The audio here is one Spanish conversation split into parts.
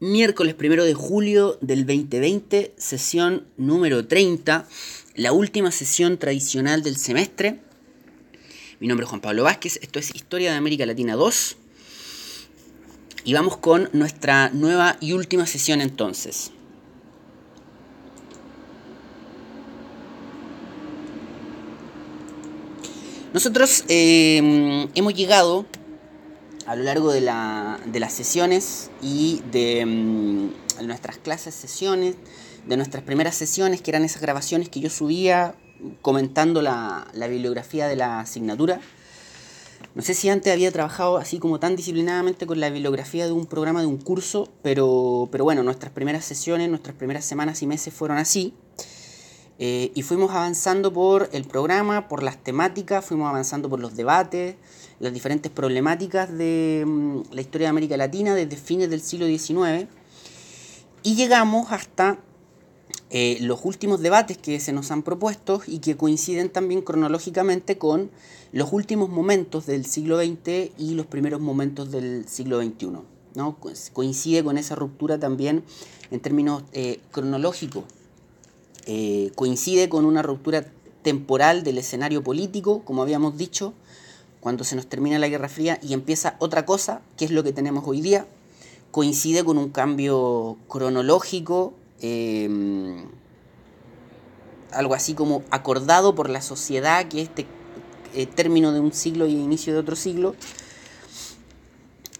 miércoles primero de julio del 2020, sesión número 30, la última sesión tradicional del semestre. Mi nombre es Juan Pablo Vázquez, esto es Historia de América Latina 2. Y vamos con nuestra nueva y última sesión entonces. Nosotros eh, hemos llegado a lo largo de, la, de las sesiones y de mm, nuestras clases, sesiones, de nuestras primeras sesiones, que eran esas grabaciones que yo subía comentando la, la bibliografía de la asignatura. No sé si antes había trabajado así como tan disciplinadamente con la bibliografía de un programa de un curso, pero, pero bueno, nuestras primeras sesiones, nuestras primeras semanas y meses fueron así. Eh, y fuimos avanzando por el programa, por las temáticas, fuimos avanzando por los debates, las diferentes problemáticas de mm, la historia de América Latina desde fines del siglo XIX. Y llegamos hasta eh, los últimos debates que se nos han propuesto y que coinciden también cronológicamente con los últimos momentos del siglo XX y los primeros momentos del siglo XXI. ¿no? Coincide con esa ruptura también en términos eh, cronológicos eh, coincide con una ruptura temporal del escenario político, como habíamos dicho, cuando se nos termina la Guerra Fría y empieza otra cosa, que es lo que tenemos hoy día, coincide con un cambio cronológico, em, algo así como acordado por la sociedad, que este eh, término de un siglo y inicio de otro siglo,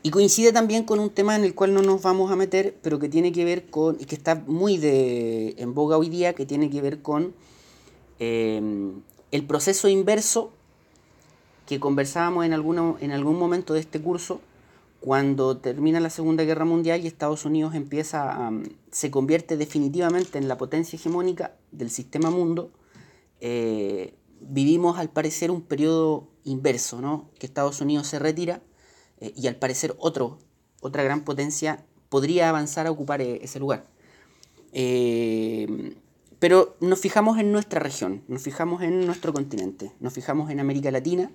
y coincide también con un tema en el cual no nos vamos a meter, pero que tiene que ver con, y que está muy de, en boga hoy día, que tiene que ver con eh, el proceso inverso que conversábamos en, alguno, en algún momento de este curso, cuando termina la Segunda Guerra Mundial y Estados Unidos empieza se convierte definitivamente en la potencia hegemónica del sistema mundo, eh, vivimos al parecer un periodo inverso, ¿no? que Estados Unidos se retira eh, y al parecer otro, otra gran potencia podría avanzar a ocupar eh, ese lugar. Pero nos fijamos en nuestra región, nos fijamos en nuestro continente, nos fijamos en América Latina.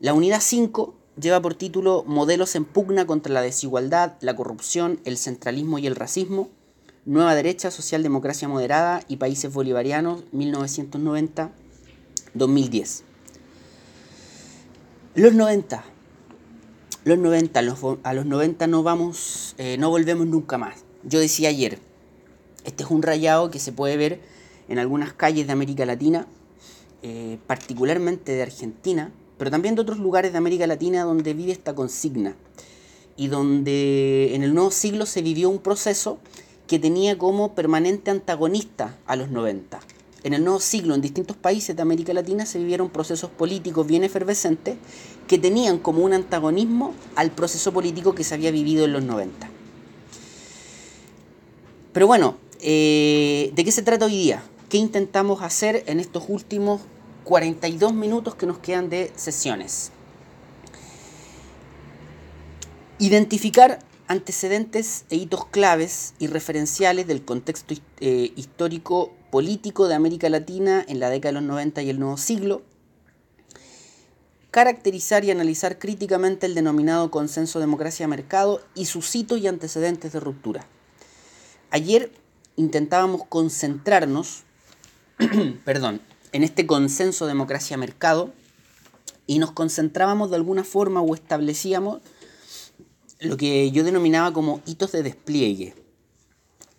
La unidad 5 lleva por título Modelos en pugna contra la desigualdad, la corrupción, el centralismo y el racismo, Nueva Derecha, Socialdemocracia Moderada y Países Bolivarianos, 1990-2010. Los 90, los 90, a los 90 no vamos, eh, no volvemos nunca más. Yo decía ayer, este es un rayado que se puede ver en algunas calles de América Latina, eh, particularmente de Argentina, pero también de otros lugares de América Latina donde vive esta consigna y donde en el nuevo siglo se vivió un proceso que tenía como permanente antagonista a los 90 en el nuevo siglo en distintos países de América Latina se vivieron procesos políticos bien efervescentes que tenían como un antagonismo al proceso político que se había vivido en los 90. Pero bueno, eh, ¿de qué se trata hoy día? ¿Qué intentamos hacer en estos últimos 42 minutos que nos quedan de sesiones? Identificar antecedentes e hitos claves y referenciales del contexto eh, histórico político de América Latina en la década de los 90 y el nuevo siglo, caracterizar y analizar críticamente el denominado consenso democracia-mercado y sus hitos y antecedentes de ruptura. Ayer intentábamos concentrarnos, perdón, en este consenso democracia-mercado y nos concentrábamos de alguna forma o establecíamos lo que yo denominaba como hitos de despliegue.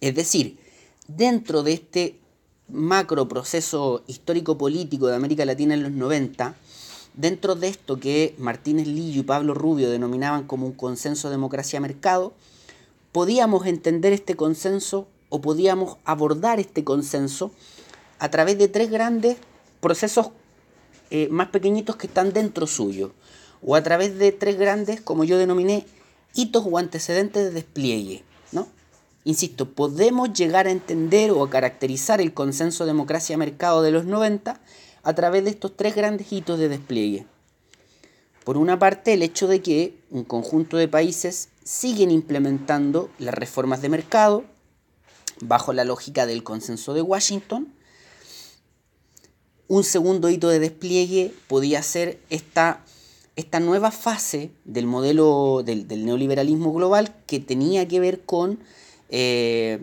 Es decir, dentro de este macro proceso histórico-político de América Latina en los 90, dentro de esto que Martínez Lillo y Pablo Rubio denominaban como un consenso democracia-mercado, podíamos entender este consenso o podíamos abordar este consenso a través de tres grandes procesos eh, más pequeñitos que están dentro suyo, o a través de tres grandes, como yo denominé, hitos o antecedentes de despliegue. ¿no? Insisto, podemos llegar a entender o a caracterizar el consenso democracia-mercado de los 90 a través de estos tres grandes hitos de despliegue. Por una parte, el hecho de que un conjunto de países siguen implementando las reformas de mercado bajo la lógica del consenso de Washington. Un segundo hito de despliegue podía ser esta esta nueva fase del modelo del, neoliberalismo global que tenía que ver con eh,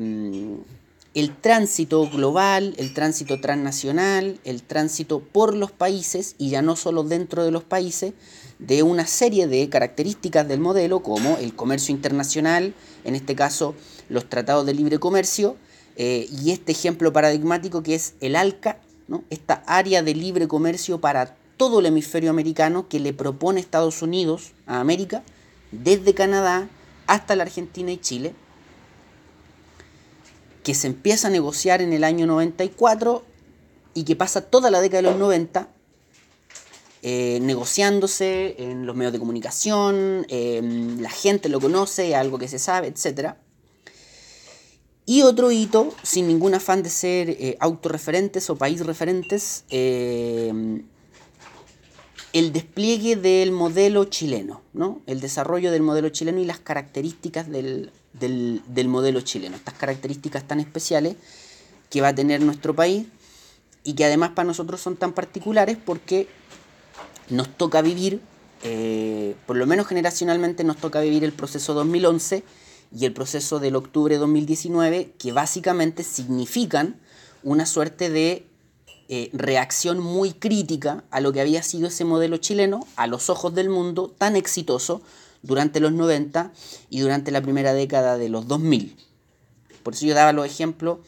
el tránsito global, el tránsito transnacional, el tránsito por los países y ya no solo dentro de los países, de una serie de características del modelo como el comercio internacional, en este caso los tratados de libre comercio, eh, y este ejemplo paradigmático que es el ALCA, ¿no? esta área de libre comercio para todo el hemisferio americano que le propone Estados Unidos a América, desde Canadá hasta la Argentina y Chile, que se empieza a negociar en el año 94 y que pasa toda la década de los 90 eh, negociándose en los medios de comunicación, em, la gente lo conoce, algo que se sabe, etc. Y otro hito, sin ningún afán de ser eh, autorreferentes o país referentes, em, el despliegue del modelo chileno, ¿no? el desarrollo del modelo chileno y las características del, del, modelo chileno, estas características tan especiales que va a tener nuestro país y que además para nosotros son tan particulares porque nos toca vivir, eh, por lo menos generacionalmente nos toca vivir el proceso 2011 y el proceso del octubre 2019, que básicamente significan una suerte de eh, reacción muy crítica a lo que había sido ese modelo chileno a los ojos del mundo tan exitoso durante los 90 y durante la primera década de los 2000. Por eso yo daba los ejemplos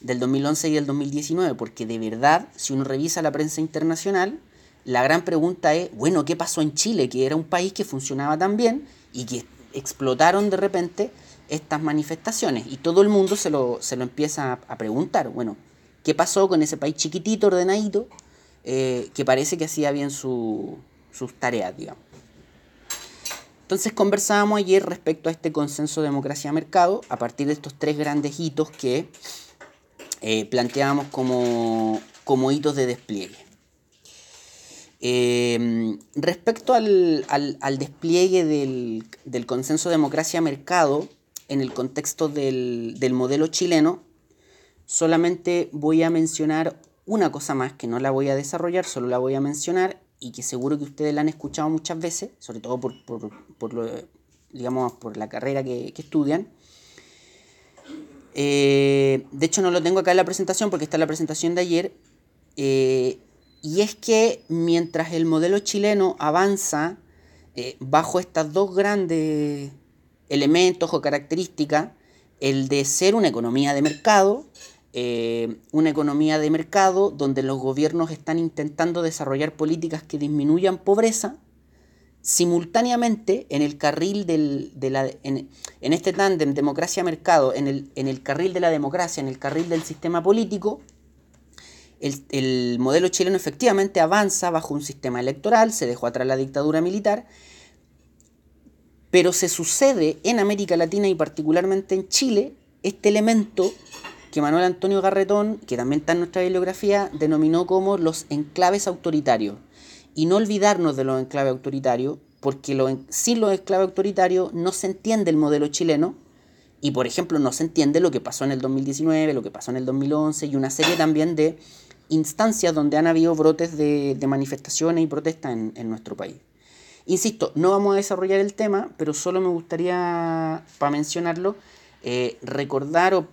del 2011 y del 2019, porque de verdad, si uno revisa la prensa internacional, la gran pregunta es, bueno, ¿qué pasó en Chile? Que era un país que funcionaba tan bien y que explotaron de repente estas manifestaciones. Y todo el mundo se lo, se lo empieza a, preguntar, bueno, ¿qué pasó con ese país chiquitito, ordenadito, eh, que parece que hacía bien sus tareas, digamos? Entonces conversábamos ayer respecto a este consenso democracia-mercado a partir de estos tres grandes hitos que eh, planteábamos como, como, hitos de despliegue. Em, respecto al, despliegue del, consenso democracia-mercado en el contexto del, del modelo chileno, solamente voy a mencionar una cosa más que no la voy a desarrollar, solo la voy a mencionar y que seguro que ustedes la han escuchado muchas veces, sobre todo por, por, lo, digamos, por la carrera que, estudian. Eh, de hecho, no lo tengo acá en la presentación porque está en la presentación de ayer. Eh, y es que mientras el modelo chileno avanza eh, bajo estas dos grandes elementos o características, el de ser una economía de mercado eh, una economía de mercado donde los gobiernos están intentando desarrollar políticas que disminuyan pobreza, simultáneamente en el carril del, de la, en, este tándem democracia-mercado, en el, en el carril de la democracia, en el carril del sistema político, el, el, modelo chileno efectivamente avanza bajo un sistema electoral, se dejó atrás la dictadura militar, pero se sucede en América Latina y particularmente en Chile este elemento que Manuel Antonio Garretón, que también está en nuestra bibliografía, denominó como los enclaves autoritarios. Y no olvidarnos de los enclaves autoritarios, porque sin los enclaves autoritarios no se entiende el modelo chileno, y por ejemplo no se entiende lo que pasó en el 2019, lo que pasó en el 2011, y una serie también de instancias donde han habido brotes de, manifestaciones y protestas en, en nuestro país. Insisto, no vamos a desarrollar el tema, pero solo me gustaría, para mencionarlo, eh, recordar o,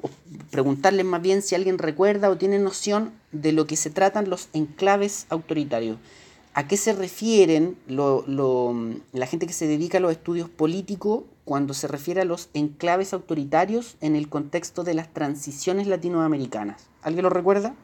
preguntarles más bien si alguien recuerda o tiene noción de lo que se tratan los enclaves autoritarios. ¿A qué se refieren la gente que se dedica a los estudios políticos cuando se refiere a los enclaves autoritarios en el contexto de las transiciones latinoamericanas? ¿Alguien lo recuerda?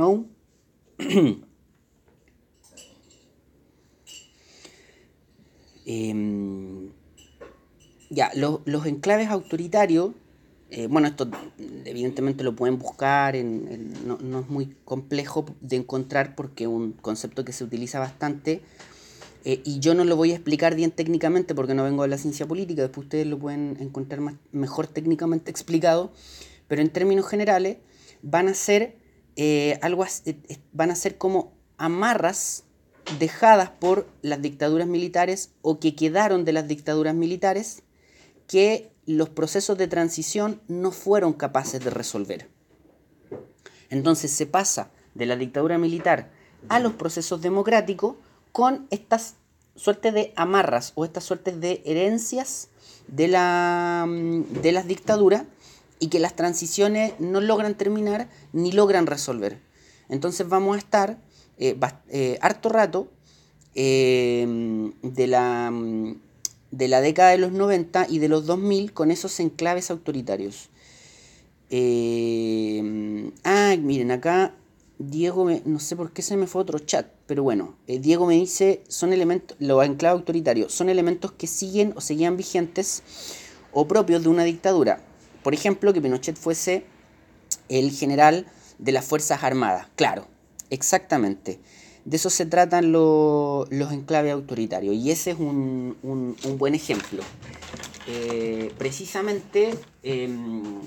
¿No? Em, ya, los enclaves autoritarios, eh, bueno, esto evidentemente lo pueden buscar, no, no, es muy complejo de encontrar porque es un concepto que se utiliza bastante eh, y yo no lo voy a explicar bien técnicamente porque no vengo de la ciencia política, después ustedes lo pueden encontrar mejor técnicamente explicado, pero en términos generales van a ser eh, algo van a ser como amarras dejadas por las dictaduras militares o que quedaron de las dictaduras militares que los procesos de transición no fueron capaces de resolver. Entonces se pasa de la dictadura militar a los procesos democráticos con estas suertes de amarras o estas suertes de herencias de, la, de las dictaduras y que las transiciones no logran terminar ni logran resolver. Entonces vamos a estar eh, eh, harto rato eh, de, la, de la década de los 90 y de los 2000 con esos enclaves autoritarios. ah, miren, acá Diego, no sé por qué se me fue otro chat, pero bueno, Diego me dice, son elementos, los enclaves autoritarios, son elementos que siguen o seguían vigentes o propios de una dictadura. Por ejemplo, que Pinochet fuese el general de las Fuerzas Armadas. Claro, Exactamente. De eso se tratan los enclaves autoritarios y ese es un, buen ejemplo. Eh, precisamente em,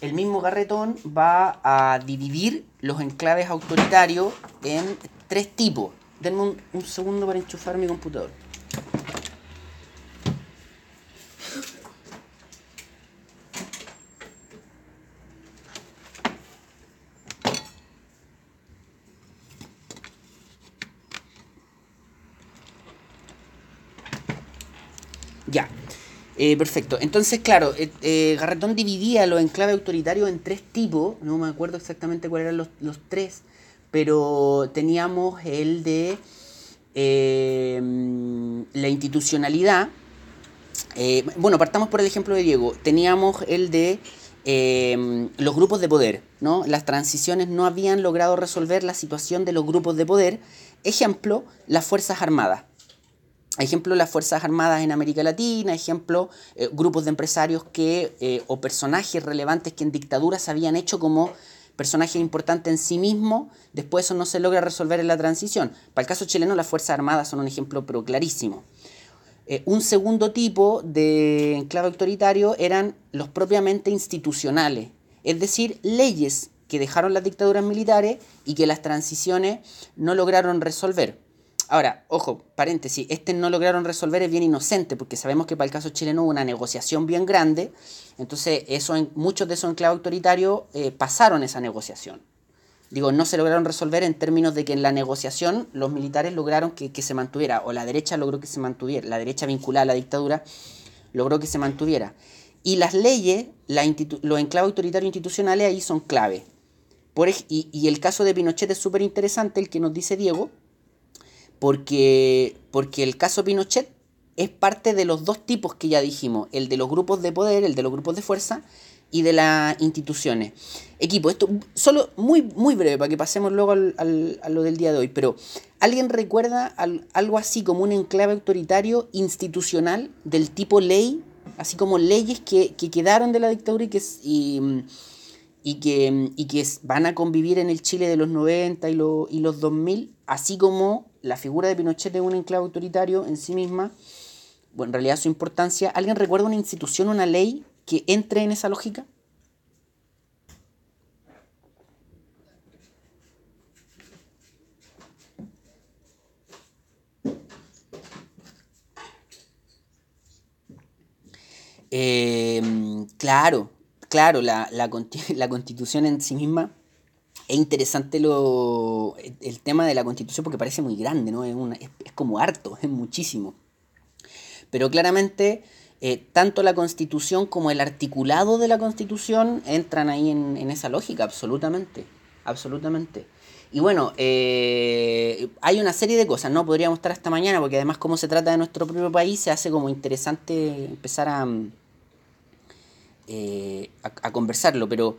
el mismo Garretón va a dividir los enclaves autoritarios en tres tipos. Denme un segundo para enchufar mi computador. Ya. Eh, perfecto. Entonces, claro, eh, eh, Garretón dividía los enclaves autoritarios en tres tipos. No me acuerdo exactamente cuáles eran los, tres. Pero teníamos el de la institucionalidad. bueno, partamos por el ejemplo de Diego. Teníamos el de los grupos de poder. ¿no? Las transiciones no habían logrado resolver la situación de los grupos de poder. Ejemplo, las Fuerzas Armadas. Ejemplo, las Fuerzas Armadas en América Latina, ejemplo, eh, grupos de empresarios que, eh, o personajes relevantes que en dictaduras habían hecho como personajes importantes en sí mismos, después eso no se logra resolver en la transición. Para el caso chileno, las Fuerzas Armadas son un ejemplo pero clarísimo. Eh, un segundo tipo de enclave autoritario eran los propiamente institucionales, es decir, leyes que dejaron las dictaduras militares y que las transiciones no lograron resolver. Ahora, ojo, paréntesis, este no lograron resolver es bien inocente, porque sabemos que para el caso chileno hubo una negociación bien grande, entonces eso muchos de esos enclaves autoritarios eh, pasaron esa negociación. Digo, no se lograron resolver en términos de que en la negociación los militares lograron que, se mantuviera, o la derecha logró que se mantuviera, la derecha vinculada a la dictadura logró que se mantuviera. Y las leyes, los enclaves autoritarios institucionales ahí son clave. Por, y, y el caso de Pinochet es súper interesante, el que nos dice Diego, porque, porque el caso Pinochet es parte de los dos tipos que ya dijimos, el de los grupos de poder, el de los grupos de fuerza y de las instituciones. Equipo, esto solo muy, muy breve para que pasemos luego al, a lo del día de hoy, pero ¿alguien recuerda algo así como un enclave autoritario institucional del tipo ley, así como leyes que, quedaron de la dictadura y que, y, que, y que van a convivir en el Chile de los 90 y, y los 2000, así como la figura de Pinochet es un enclave autoritario en sí misma, bueno, en realidad su importancia, ¿alguien recuerda una institución, una ley que entre en esa lógica? Em, claro, claro, la, la, la constitución en sí misma es interesante lo, el tema de la constitución porque parece muy grande, ¿no? Es, una, es, como harto, es muchísimo. Pero claramente, eh, tanto la constitución como el articulado de la constitución entran ahí en, esa lógica, absolutamente. Absolutamente. Y bueno, eh, hay una serie de cosas, ¿no? Podríamos estar hasta mañana, porque además como se trata de nuestro propio país, se hace como interesante empezar a, eh, a, conversarlo, pero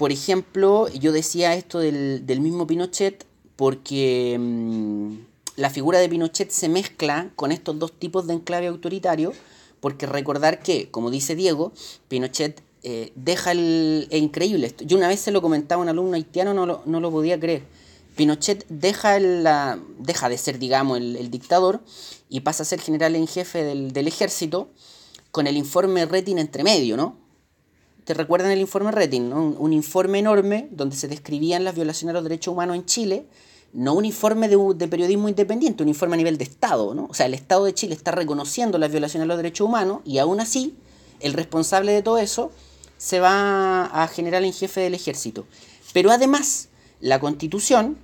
por ejemplo, yo decía esto del, mismo Pinochet porque, mm, la figura de Pinochet se mezcla con estos dos tipos de enclave autoritario, porque recordar que, como dice Diego, Pinochet eh, deja el... Es increíble esto. Yo una vez se lo comentaba a un alumno haitiano, no lo, no lo podía creer. Pinochet deja, la, deja de ser, digamos, el, dictador y pasa a ser general en jefe del, ejército con el informe Retin entre medio, ¿no? ¿Te recuerdan el informe Retin? Un, informe enorme donde se describían las violaciones a los derechos humanos en Chile, no un informe de, de, periodismo independiente, un informe a nivel de Estado, ¿no? O sea, el Estado de Chile está reconociendo las violaciones a los derechos humanos y aún así el responsable de todo eso se va a general en jefe del ejército. Pero además, la constitución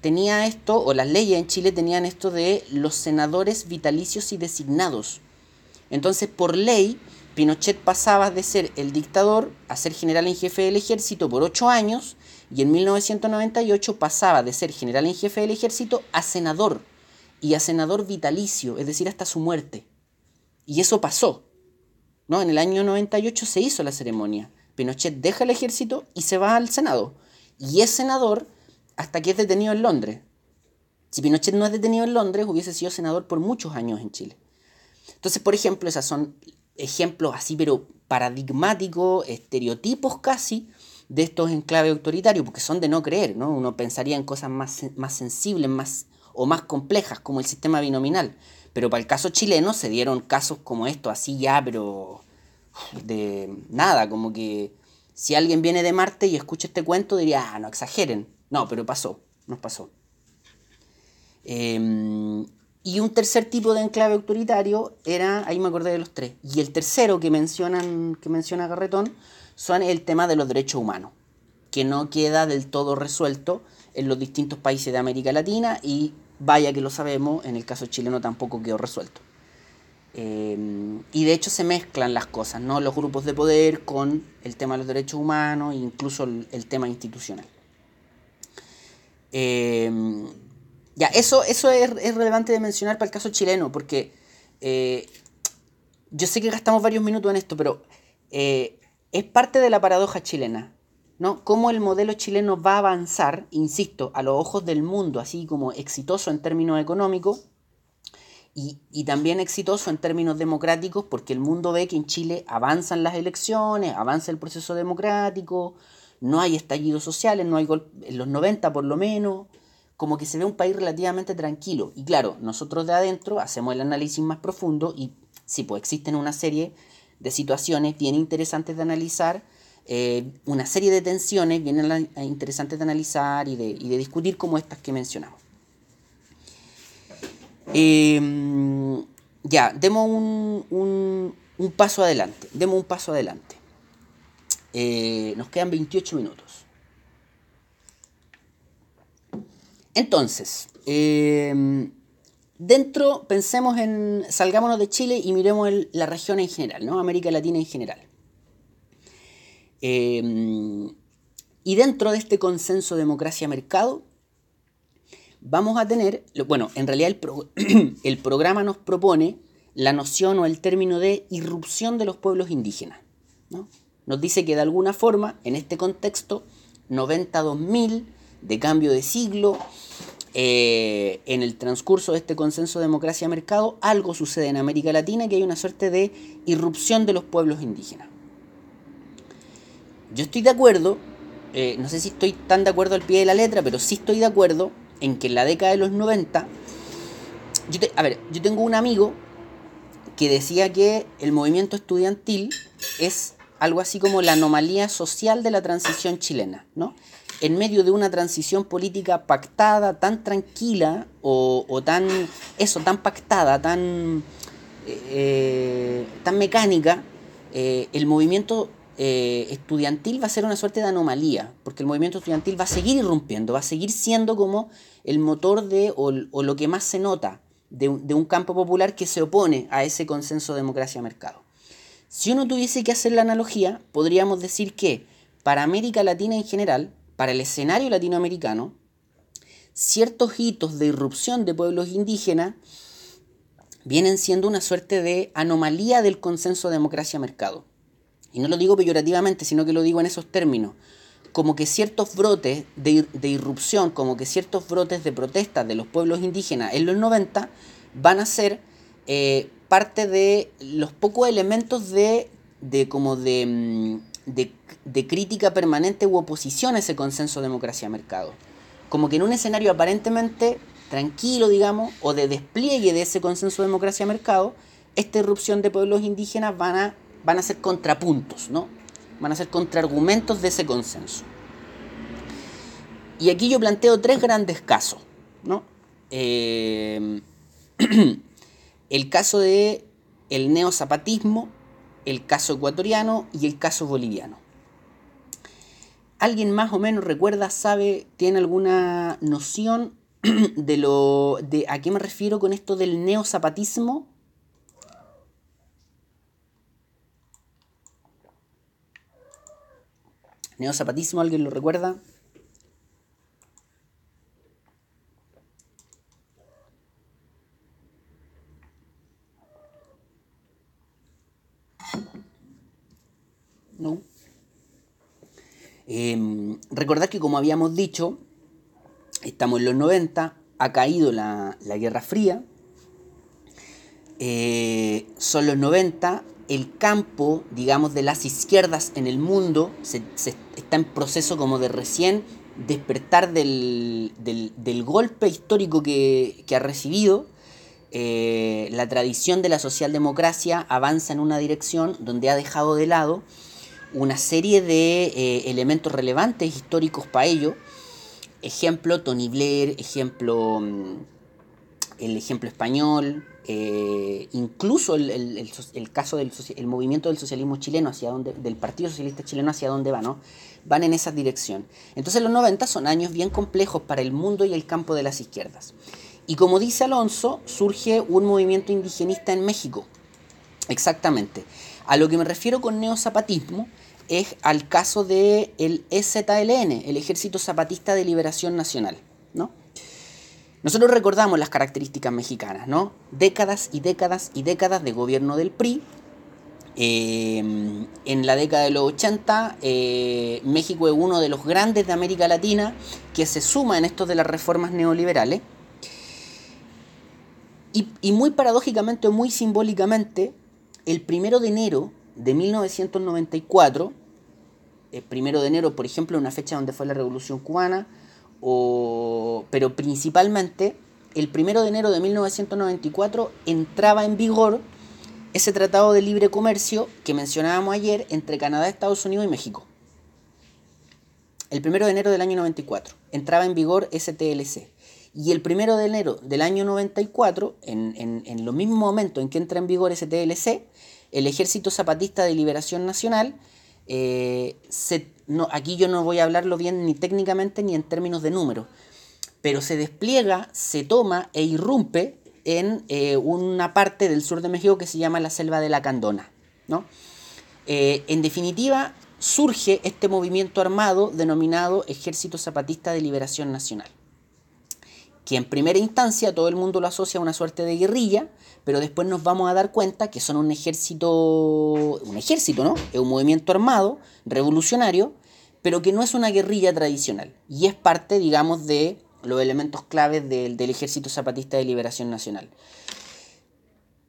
tenía esto, o las leyes en Chile tenían esto de los senadores vitalicios y designados. Entonces, por ley, Pinochet pasaba de ser el dictador a ser general en jefe del ejército por ocho años, y en 1998 pasaba de ser general en jefe del ejército a senador, y a senador vitalicio, es decir, hasta su muerte. Y eso pasó. ¿no? En el año 98 se hizo la ceremonia. Pinochet deja el ejército y se va al Senado. Y es senador hasta que es detenido en Londres. Si Pinochet no es detenido en Londres, hubiese sido senador por muchos años en Chile. Entonces, por ejemplo, esos son ejemplos así, pero paradigmáticos, estereotipos casi, de estos enclaves autoritarios, porque son de no creer, ¿no? Uno pensaría en cosas más, más sensibles más, o más complejas, como el sistema binominal. Pero para el caso chileno se dieron casos como estos, así ya, pero de nada, como que si alguien viene de Marte y escucha este cuento diría, ah, no exageren. No, pero pasó, nos pasó. Em, y un tercer tipo de enclave autoritario era, ahí me acordé de los tres, y el tercero que, mencionan, que menciona Garretón son el tema de los derechos humanos, que no queda del todo resuelto en los distintos países de América Latina y vaya que lo sabemos, en el caso chileno tampoco quedó resuelto. Eh, y de hecho se mezclan las cosas, ¿no? Los grupos de poder con el tema de los derechos humanos e incluso el, tema institucional. Eh, ya, eso, eso es, relevante de mencionar para el caso chileno, porque eh, yo sé que gastamos varios minutos en esto, pero es parte de la paradoja chilena. ¿no? Cómo el modelo chileno va a avanzar, insisto, a los ojos del mundo, así como exitoso en términos económicos y, también exitoso en términos democráticos, porque el mundo ve que en Chile avanzan las elecciones, avanza el proceso democrático, no hay estallidos sociales, no hay en los 90 por lo menos, como que se ve un país relativamente tranquilo. Y claro, nosotros de adentro hacemos el análisis más profundo y sí, pues existen una serie de situaciones bien interesantes de analizar eh, una serie de tensiones bien interesantes de analizar y de, discutir como estas que mencionamos. Em, ya, demos un, paso adelante, demos un paso adelante. Eh, nos quedan 28 minutos. Entonces, em, dentro, pensemos en, salgámonos de Chile y miremos la región en general, ¿no? América Latina en general. Em, y dentro de este consenso democracia-mercado, vamos a tener, bueno, en realidad el, programa nos propone la noción o el término de irrupción de los pueblos indígenas. ¿no? Nos dice que de alguna forma, en este contexto, 92.000 de cambio de siglo, eh, en el transcurso de este consenso democracia-mercado, algo sucede en América Latina que hay una suerte de irrupción de los pueblos indígenas. Yo estoy de acuerdo, eh, no sé si estoy tan de acuerdo al pie de la letra, pero sí estoy de acuerdo en que en la década de los 90, yo a ver, yo tengo un amigo que decía que el movimiento estudiantil es algo así como la anomalía social de la transición chilena, ¿no? En medio de una transición política pactada, tan tranquila o, tan, eso, tan pactada, tan, eh, tan mecánica, eh, el movimiento eh, estudiantil va a ser una suerte de anomalía, porque el movimiento estudiantil va a seguir irrumpiendo, va a seguir siendo como el motor de, o, lo que más se nota de, un campo popular que se opone a ese consenso democracia-mercado. Si uno tuviese que hacer la analogía, podríamos decir que para América Latina en general, para el escenario latinoamericano, ciertos hitos de irrupción de pueblos indígenas vienen siendo una suerte de anomalía del consenso democracia-mercado. Y no lo digo peyorativamente, sino que lo digo en esos términos. como que ciertos brotes de, irrupción, como que ciertos brotes de protesta de los pueblos indígenas en los 90 van a ser eh, parte de los pocos elementos de, de como de, mm, de, de, crítica permanente u oposición a ese consenso democracia-mercado. Como que en un escenario aparentemente tranquilo, digamos, o de despliegue de ese consenso democracia-mercado, esta irrupción de pueblos indígenas van a, van a ser contrapuntos, ¿no? Van a ser contraargumentos de ese consenso. Y aquí yo planteo tres grandes casos, ¿no? Eh, el caso de el neozapatismo, el caso ecuatoriano y el caso boliviano. ¿Alguien más o menos recuerda, sabe, tiene alguna noción de lo de a qué me refiero con esto del neozapatismo? Neozapatismo, ¿alguien lo recuerda? ¿No? Em, recordad que como habíamos dicho, estamos en los 90, ha caído la, Guerra Fría, eh, son los 90, el campo, digamos, de las izquierdas en el mundo se, está en proceso como de recién despertar del, golpe histórico que, ha recibido. Eh, la tradición de la socialdemocracia avanza en una dirección donde ha dejado de lado una serie de eh, elementos relevantes históricos para ello. Ejemplo, Tony Blair, ejemplo, mm, el ejemplo español, eh, incluso el, caso del movimiento del socialismo chileno, hacia donde, del Partido Socialista Chileno hacia dónde va, ¿no? Van en esa dirección. Entonces los 90 son años bien complejos para el mundo y el campo de las izquierdas. Y como dice Alonso, surge un movimiento indigenista en México. Exactamente. A lo que me refiero con neozapatismo es al caso del el EZLN, el Ejército Zapatista de Liberación Nacional. ¿no? Nosotros recordamos las características mexicanas, ¿no? Décadas y décadas y décadas de gobierno del PRI. Eh, en la década de los 80, eh, México es uno de los grandes de América Latina que se suma en esto de las reformas neoliberales. Y, y muy paradójicamente o muy simbólicamente, el primero de enero de 1994, el primero de enero, por ejemplo, una fecha donde fue la Revolución Cubana, o, pero principalmente el primero de enero de 1994 entraba en vigor ese tratado de libre comercio que mencionábamos ayer entre Canadá, Estados Unidos y México. El primero de enero del año 94 entraba en vigor ese TLC. Y el primero de enero del año 94, en, en, en los mismos momentos en que entra en vigor ese TLC, el Ejército Zapatista de Liberación Nacional, eh, no, aquí yo no voy a hablarlo bien ni técnicamente ni en términos de números, pero se despliega, se toma e irrumpe en eh, una parte del sur de México que se llama la Selva de la Candona. ¿no? Eh, en definitiva, surge este movimiento armado denominado Ejército Zapatista de Liberación Nacional que en primera instancia todo el mundo lo asocia a una suerte de guerrilla, pero después nos vamos a dar cuenta que son un ejército, un ejército, ¿no? Es un movimiento armado, revolucionario, pero que no es una guerrilla tradicional y es parte, digamos, de los elementos claves del, Ejército Zapatista de Liberación Nacional.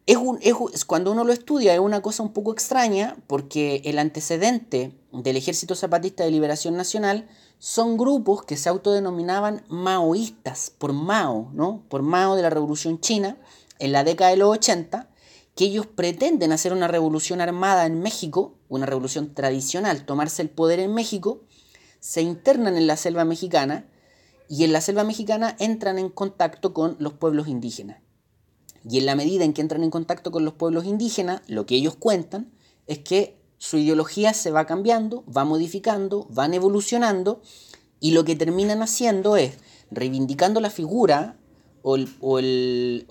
Es un, es, cuando uno lo estudia es una cosa un poco extraña porque el antecedente del Ejército Zapatista de Liberación Nacional son grupos que se autodenominaban maoístas por Mao, ¿no? Por Mao de la Revolución China en la década de los 80, que ellos pretenden hacer una revolución armada en México, una revolución tradicional, tomarse el poder en México, se internan en la selva mexicana y en la selva mexicana entran en contacto con los pueblos indígenas. Y en la medida en que entran en contacto con los pueblos indígenas, lo que ellos cuentan es que su ideología se va cambiando, va modificando, van evolucionando y lo que terminan haciendo es reivindicando la figura o el,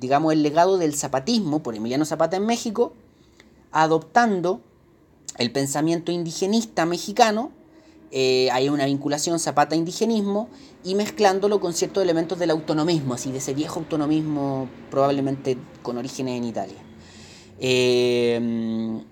digamos, el legado del zapatismo por Emiliano Zapata en México, adoptando el pensamiento indigenista mexicano, eh, hay una vinculación zapata-indigenismo, y mezclándolo con ciertos elementos del autonomismo, así de ese viejo autonomismo probablemente con orígenes en Italia. Eh,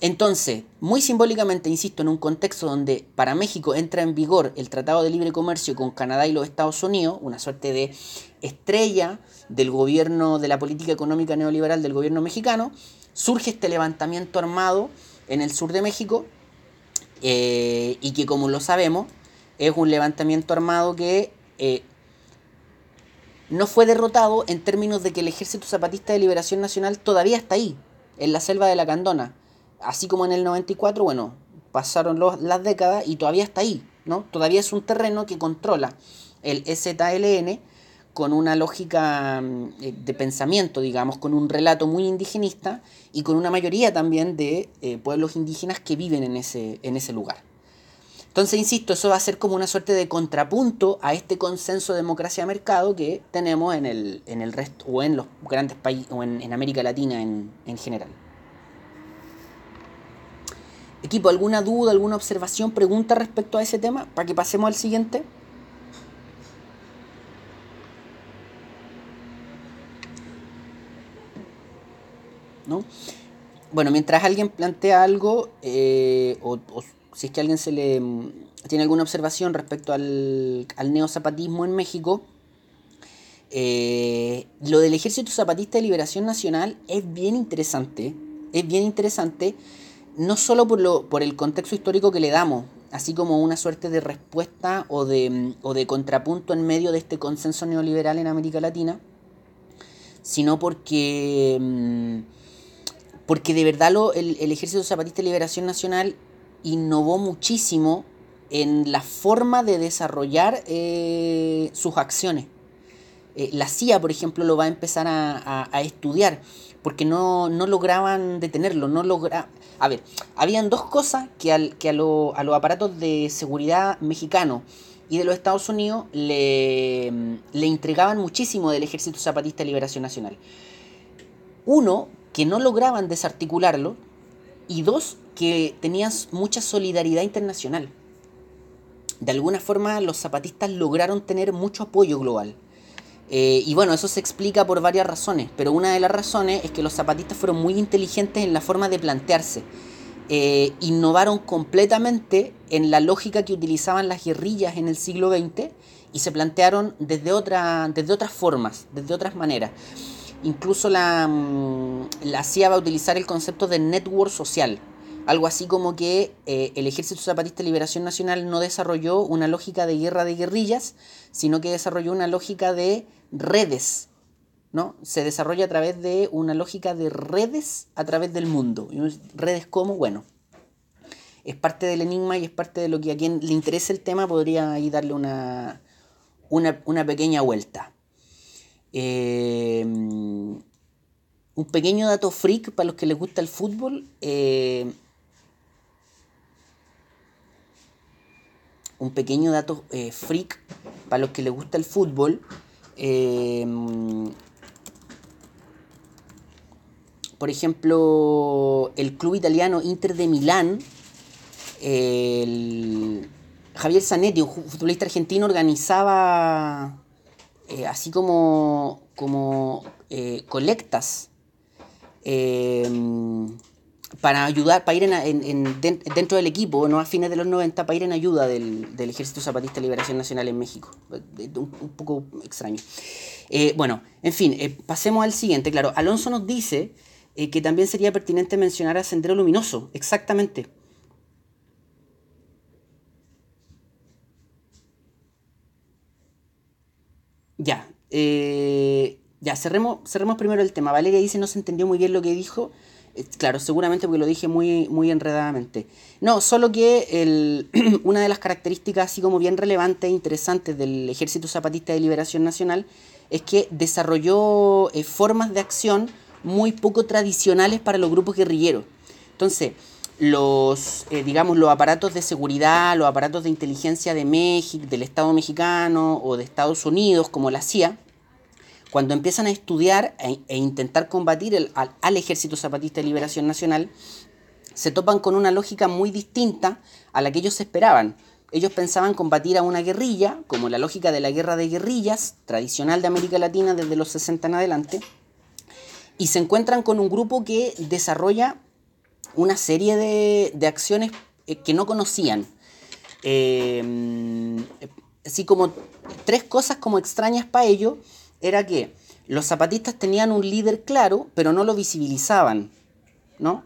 entonces, muy simbólicamente, insisto, en un contexto donde para México entra en vigor el Tratado de Libre Comercio con Canadá y los Estados Unidos, una suerte de estrella del gobierno, de la política económica neoliberal del gobierno mexicano, surge este levantamiento armado en el sur de México eh, y que como lo sabemos es un levantamiento armado que eh, no fue derrotado en términos de que el Ejército Zapatista de Liberación Nacional todavía está ahí, en la selva de la Candona así como en el 94, bueno, pasaron las décadas y todavía está ahí, ¿no? Todavía es un terreno que controla el ZLN con una lógica mm, eh, de pensamiento, digamos, con un relato muy indigenista y con una mayoría también de eh, pueblos indígenas que viven en ese, en ese lugar. Entonces, insisto, eso va a ser como una suerte de contrapunto a este consenso de democracia de mercado que tenemos en el, en el resto, o en los grandes países, o en, América Latina en, en general. Equipo, ¿alguna duda, alguna observación, pregunta respecto a ese tema? Para que pasemos al siguiente. ¿No? Bueno, mientras alguien plantea algo, eh, o, si es que alguien se le mm, tiene alguna observación respecto al, al neozapatismo en México, eh, lo del Ejército Zapatista de Liberación Nacional es bien interesante. Es bien interesante no solo por, lo, por el contexto histórico que le damos, así como una suerte de respuesta o de, o de contrapunto en medio de este consenso neoliberal en América Latina, sino porque, mm, porque de verdad lo, el, Ejército Zapatista de Liberación Nacional innovó muchísimo en la forma de desarrollar eh, sus acciones. Eh, la CIA, por ejemplo, lo va a empezar a, estudiar porque no, lograban detenerlo, no logra... A ver, habían dos cosas que a, los aparatos de seguridad mexicanos y de los Estados Unidos le, le entregaban muchísimo del Ejército Zapatista de Liberación Nacional. Uno, que no lograban desarticularlo, y dos, que tenían mucha solidaridad internacional. De alguna forma los zapatistas lograron tener mucho apoyo global. Eh, y bueno, eso se explica por varias razones, pero una de las razones es que los zapatistas fueron muy inteligentes en la forma de plantearse. Eh, innovaron completamente en la lógica que utilizaban las guerrillas en el siglo XX y se plantearon desde, otra, desde otras formas, desde otras maneras. Incluso la, mm, la CIA va a utilizar el concepto de network social, algo así como que eh, el Ejército Zapatista de Liberación Nacional no desarrolló una lógica de guerra de guerrillas, sino que desarrolló una lógica de redes, ¿no? Se desarrolla a través de una lógica de redes a través del mundo. ¿Redes como Bueno, es parte del enigma y es parte de lo que a quien le interese el tema podría ahí darle una, una, pequeña vuelta. Eh, un pequeño dato freak para los que les gusta el fútbol. Eh, un pequeño dato eh, freak para los que les gusta el fútbol. Em, por ejemplo, el club italiano Inter de Milán, Javier Zanetti, un futbolista argentino, organizaba eh, así como, como eh, colectas em, para ayudar, para ir en, dentro del equipo, ¿no? a fines de los 90, para ir en ayuda del, Ejército Zapatista de Liberación Nacional en México. Un, poco extraño. Eh, bueno, en fin, eh, pasemos al siguiente. Claro, Alonso nos dice eh, que también sería pertinente mencionar a Sendero Luminoso, exactamente. Ya, ya, cerremos, cerremos primero el tema. Valeria dice no se entendió muy bien lo que dijo. Eh, claro, seguramente porque lo dije muy, muy enredadamente. No, solo que una de las características así como bien relevantes e interesantes del Ejército Zapatista de Liberación Nacional es que desarrolló eh, formas de acción muy poco tradicionales para los grupos guerrilleros. Entonces, los, eh, digamos, los aparatos de seguridad, los aparatos de inteligencia de México, del Estado mexicano o de Estados Unidos, como la CIA, cuando empiezan a estudiar e, e intentar combatir al, Ejército Zapatista de Liberación Nacional, se topan con una lógica muy distinta a la que ellos esperaban. Ellos pensaban combatir a una guerrilla, como la lógica de la guerra de guerrillas, tradicional de América Latina desde los 60 en adelante, y se encuentran con un grupo que desarrolla una serie de, acciones eh, que no conocían. Eh, así como tres cosas como extrañas para ellos, era que los zapatistas tenían un líder claro, pero no lo visibilizaban, ¿no?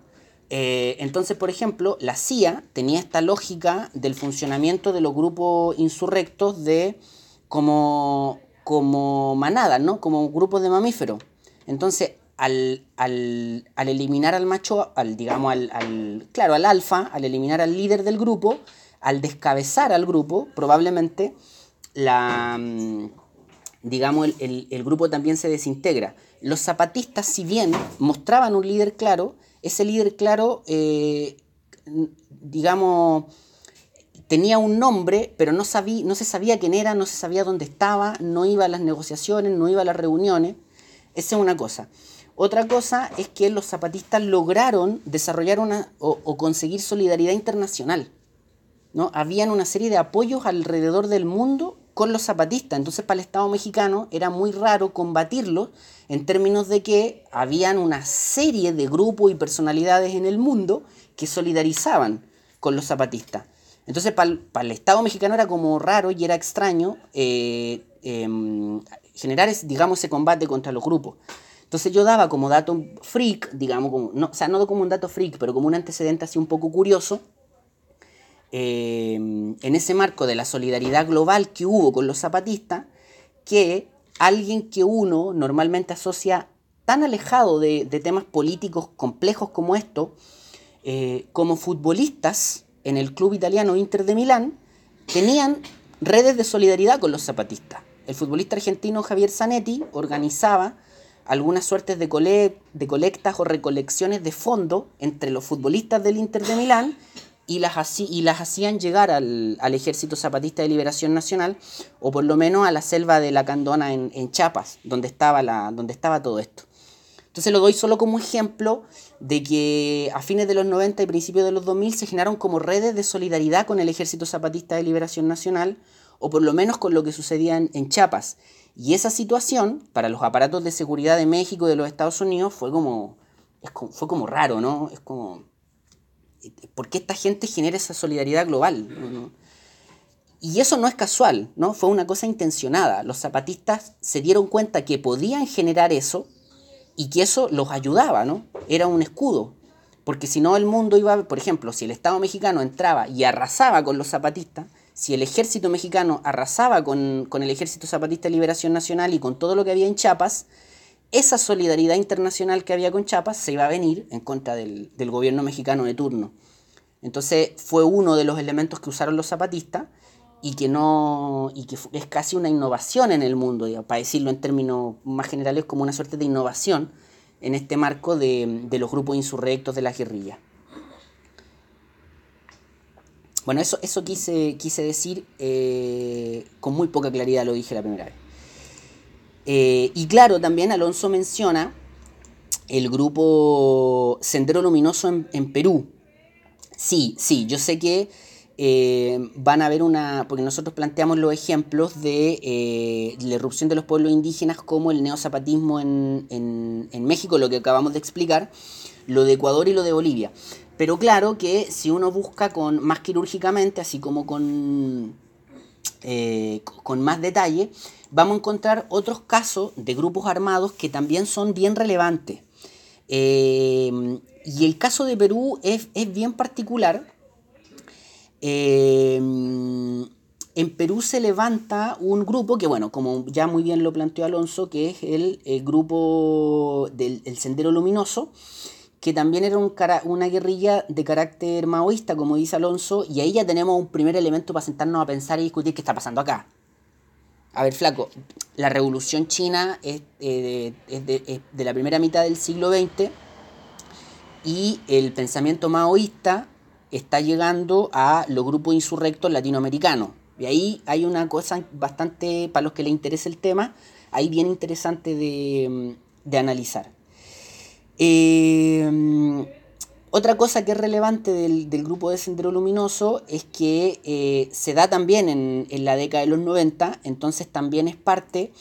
Eh, entonces, por ejemplo, la CIA tenía esta lógica del funcionamiento de los grupos insurrectos de como, como manada, ¿no? Como grupos de mamíferos. Entonces, al, eliminar al macho, al, digamos, al, claro, al alfa, al eliminar al líder del grupo, al descabezar al grupo, probablemente la, mm, digamos, el, el, grupo también se desintegra. Los zapatistas, si bien mostraban un líder claro, ese líder claro, eh, digamos, tenía un nombre, pero no, sabía, no se sabía quién era, no se sabía dónde estaba, no iba a las negociaciones, no iba a las reuniones. Esa es una cosa. Otra cosa es que los zapatistas lograron desarrollar una o, conseguir solidaridad internacional. ¿no? Habían una serie de apoyos alrededor del mundo con los zapatistas. Entonces para el Estado mexicano era muy raro combatirlos en términos de que habían una serie de grupos y personalidades en el mundo que solidarizaban con los zapatistas. Entonces para el, Estado mexicano era como raro y era extraño eh, em, generar, digamos, ese combate contra los grupos. Entonces yo daba como dato freak, digamos, no, o sea, no como un dato freak, pero como un antecedente así un poco curioso, eh, en ese marco de la solidaridad global que hubo con los zapatistas, que alguien que uno normalmente asocia tan alejado de, temas políticos complejos como esto, eh, como futbolistas en el club italiano Inter de Milán, tenían redes de solidaridad con los zapatistas. El futbolista argentino Javier Zanetti organizaba algunas suertes de, de colectas o recolecciones de fondo entre los futbolistas del Inter de Milán y las, y las hacían llegar al, Ejército Zapatista de Liberación Nacional o por lo menos a la selva de la Candona en, en Chiapas, donde estaba, la, donde estaba todo esto. Entonces lo doy solo como ejemplo de que a fines de los 90 y principios de los 2000 se generaron como redes de solidaridad con el Ejército Zapatista de Liberación Nacional o por lo menos con lo que sucedía en, en Chiapas. Y esa situación, para los aparatos de seguridad de México y de los Estados Unidos, fue como, fue como raro, ¿no? Es como, ¿por qué esta gente genera esa solidaridad global? Y eso no es casual, ¿no? Fue una cosa intencionada. Los zapatistas se dieron cuenta que podían generar eso y que eso los ayudaba, ¿no? Era un escudo. Porque si no el mundo iba, por ejemplo, si el Estado mexicano entraba y arrasaba con los zapatistas, si el ejército mexicano arrasaba con, el ejército zapatista de liberación nacional y con todo lo que había en Chiapas, esa solidaridad internacional que había con Chiapas se iba a venir en contra del, gobierno mexicano de turno. Entonces fue uno de los elementos que usaron los zapatistas y que no y que es casi una innovación en el mundo, para decirlo en términos más generales, como una suerte de innovación en este marco de, de los grupos insurrectos de la guerrilla. Bueno, eso, eso quise, quise decir eh, con muy poca claridad, lo dije la primera vez. Eh, y claro, también Alonso menciona el grupo Sendero Luminoso en, Perú. Sí, sí, yo sé que eh, van a haber una, porque nosotros planteamos los ejemplos de la irrupción de los pueblos indígenas como el neozapatismo en, en, en México, lo que acabamos de explicar, lo de Ecuador y lo de Bolivia. Pero claro que si uno busca con más quirúrgicamente, así como con, eh, con más detalle, vamos a encontrar otros casos de grupos armados que también son bien relevantes. Eh, y el caso de Perú es, bien particular. Eh, en Perú se levanta un grupo que, bueno, como ya muy bien lo planteó Alonso, que es el, grupo del Sendero Luminoso, que también era una guerrilla de carácter maoísta, como dice Alonso, y ahí ya tenemos un primer elemento para sentarnos a pensar y discutir qué está pasando acá. A ver, flaco, la revolución china es, eh, de, la primera mitad del siglo XX y el pensamiento maoísta está llegando a los grupos insurrectos latinoamericanos. Y ahí hay una cosa bastante, para los que les interese el tema, ahí bien interesante de analizar. Em, otra cosa que es relevante del, grupo de Sendero Luminoso es que eh, se da también en, la década de los 90, entonces también es parte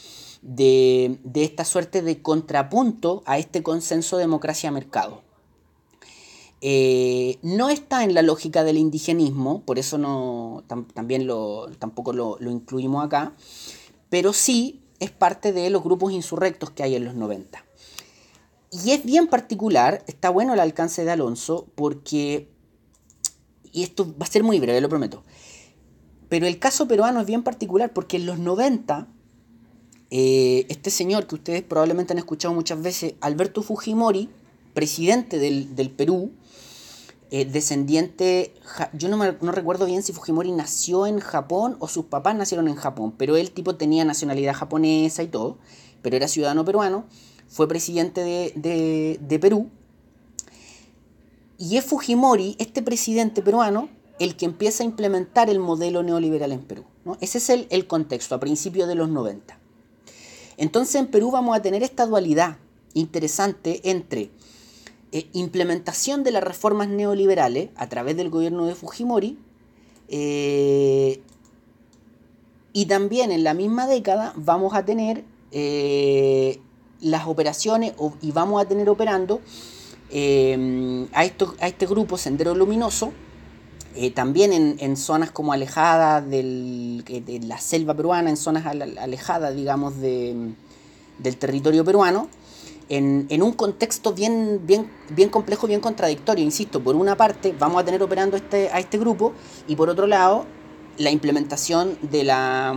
de, esta suerte de contrapunto a este consenso democracia-mercado. eh, no está en la lógica del indigenismo, por eso no, también lo, tampoco lo, incluimos acá, pero sí es parte de los grupos insurrectos que hay en los 90. Y es bien particular, está bueno el alcance de Alonso, porque, y esto va a ser muy breve, lo prometo, pero el caso peruano es bien particular porque en los 90, eh, este señor que ustedes probablemente han escuchado muchas veces, Alberto Fujimori, presidente del, del Perú, eh, descendiente, yo no, no, recuerdo bien si Fujimori nació en Japón o sus papás nacieron en Japón, pero él tipo tenía nacionalidad japonesa y todo, pero era ciudadano peruano, fue presidente de, de, Perú, y es Fujimori, este presidente peruano, el que empieza a implementar el modelo neoliberal en Perú. ¿no? Ese es el, el contexto, a principios de los 90. Entonces en Perú vamos a tener esta dualidad interesante entre eh, implementación de las reformas neoliberales a través del gobierno de Fujimori eh, y también en la misma década vamos a tener eh, las operaciones y vamos a tener operando a, esto, a este grupo Sendero Luminoso, también en, zonas como alejadas del, de la selva peruana, en zonas alejadas, digamos, del territorio peruano, en, un contexto bien, bien, bien complejo, bien contradictorio. Insisto, por una parte vamos a tener operando este, a este grupo y por otro lado la implementación de, la,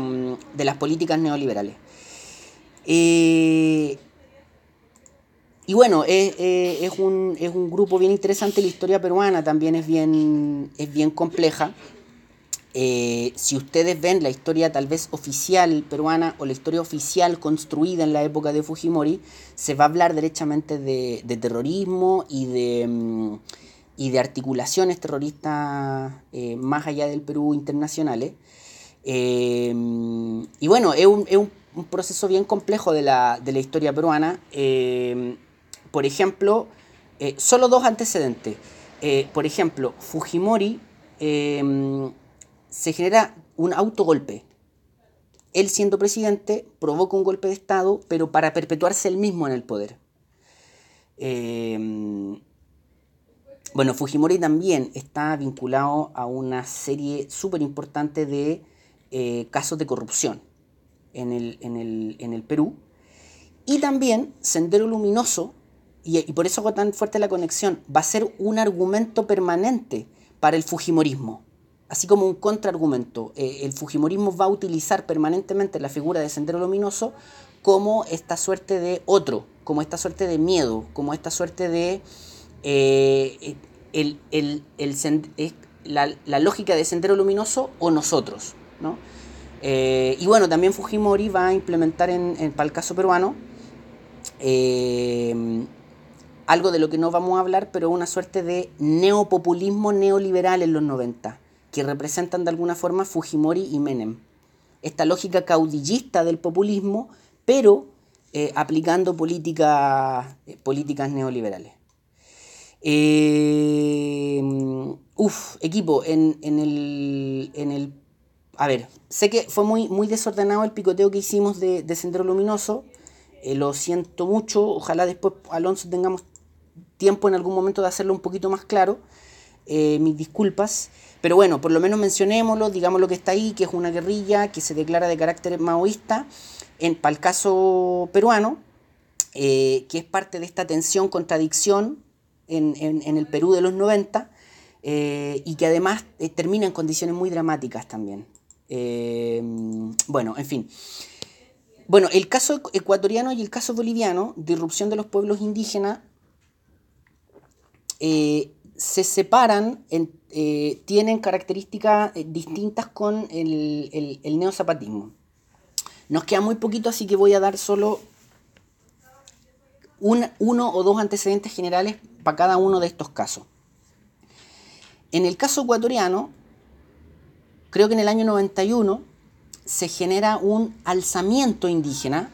de las políticas neoliberales. Eh, y bueno, es, un, es, un, grupo bien interesante, la historia peruana también es bien, es bien compleja. Eh, si ustedes ven la historia tal vez oficial peruana o la historia oficial construida en la época de Fujimori, se va a hablar derechamente de, terrorismo y de, mm, y de articulaciones terroristas eh, más allá del Perú internacionales. Eh, y bueno, es un, es proceso bien complejo de la, de la historia peruana. Por ejemplo, solo dos antecedentes. por ejemplo, Fujimori se genera un autogolpe. Él siendo presidente provoca un golpe de Estado, pero para perpetuarse él mismo en el poder. Eh, bueno, Fujimori también está vinculado a una serie súper importante de eh, casos de corrupción en, el, Perú. Y también Sendero Luminoso, y, por eso hago tan fuerte la conexión, va a ser un argumento permanente para el Fujimorismo así como un contraargumento. Eh, el Fujimorismo va a utilizar permanentemente la figura de Sendero Luminoso como esta suerte de otro, como esta suerte de miedo, como esta suerte de eh, el, la, lógica de Sendero Luminoso o nosotros. ¿no? Eh, y bueno, también Fujimori va a implementar en, para el caso peruano algo de lo que no vamos a hablar, pero una suerte de neopopulismo neoliberal en los 90 que representan de alguna forma Fujimori y Menem. Esta lógica caudillista del populismo, pero eh, aplicando eh, políticas neoliberales. Eh, uf, equipo, en, el, en, el, A ver, sé que fue muy, muy desordenado el picoteo que hicimos de, de Sendero Luminoso. lo siento mucho. Ojalá después, Alonso, tengamos tiempo en algún momento de hacerlo un poquito más claro. mis disculpas. Pero bueno, por lo menos mencionémoslo, digamos lo que está ahí, que es una guerrilla que se declara de carácter maoísta, en, para el caso peruano, eh, que es parte de esta tensión, contradicción en, en, el Perú de los 90, eh, y que además eh, termina en condiciones muy dramáticas también. bueno, en fin. Bueno, el caso ecuatoriano y el caso boliviano, de irrupción de los pueblos indígenas, se separan, eh, tienen características eh, distintas con el, el, neozapatismo. Nos queda muy poquito, así que voy a dar solo uno o dos antecedentes generales para cada uno de estos casos. En el caso ecuatoriano, creo que en el año 91 se genera un alzamiento indígena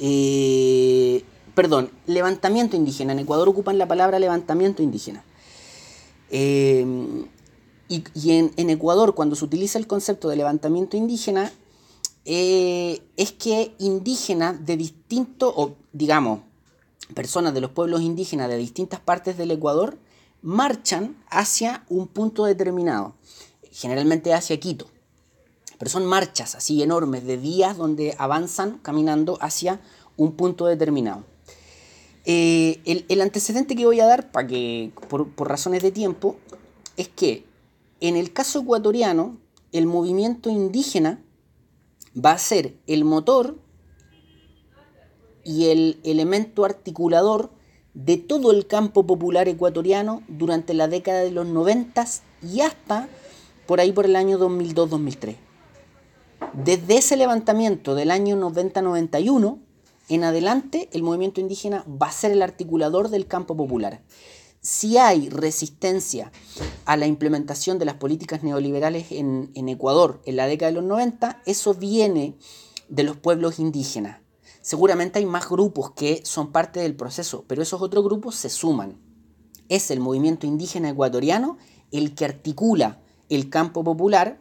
eh, perdón, levantamiento indígena. En Ecuador ocupan la palabra levantamiento indígena. Em, y, en, Ecuador, cuando se utiliza el concepto de levantamiento indígena, eh, es que indígenas de distintos, o digamos, personas de los pueblos indígenas de distintas partes del Ecuador, marchan hacia un punto determinado, generalmente hacia Quito. Pero son marchas así enormes de días donde avanzan caminando hacia un punto determinado. Eh, el, antecedente que voy a dar, para que, por, por razones de tiempo, es que en el caso ecuatoriano, el movimiento indígena va a ser el motor y el elemento articulador de todo el campo popular ecuatoriano durante la década de los 90 y hasta por ahí por el año 2002-2003. Desde ese levantamiento del año 90-91 en adelante, el movimiento indígena va a ser el articulador del campo popular. Si hay resistencia a la implementación de las políticas neoliberales en, Ecuador en la década de los 90, eso viene de los pueblos indígenas. Seguramente hay más grupos que son parte del proceso, pero esos otros grupos se suman. Es el movimiento indígena ecuatoriano el que articula el campo popular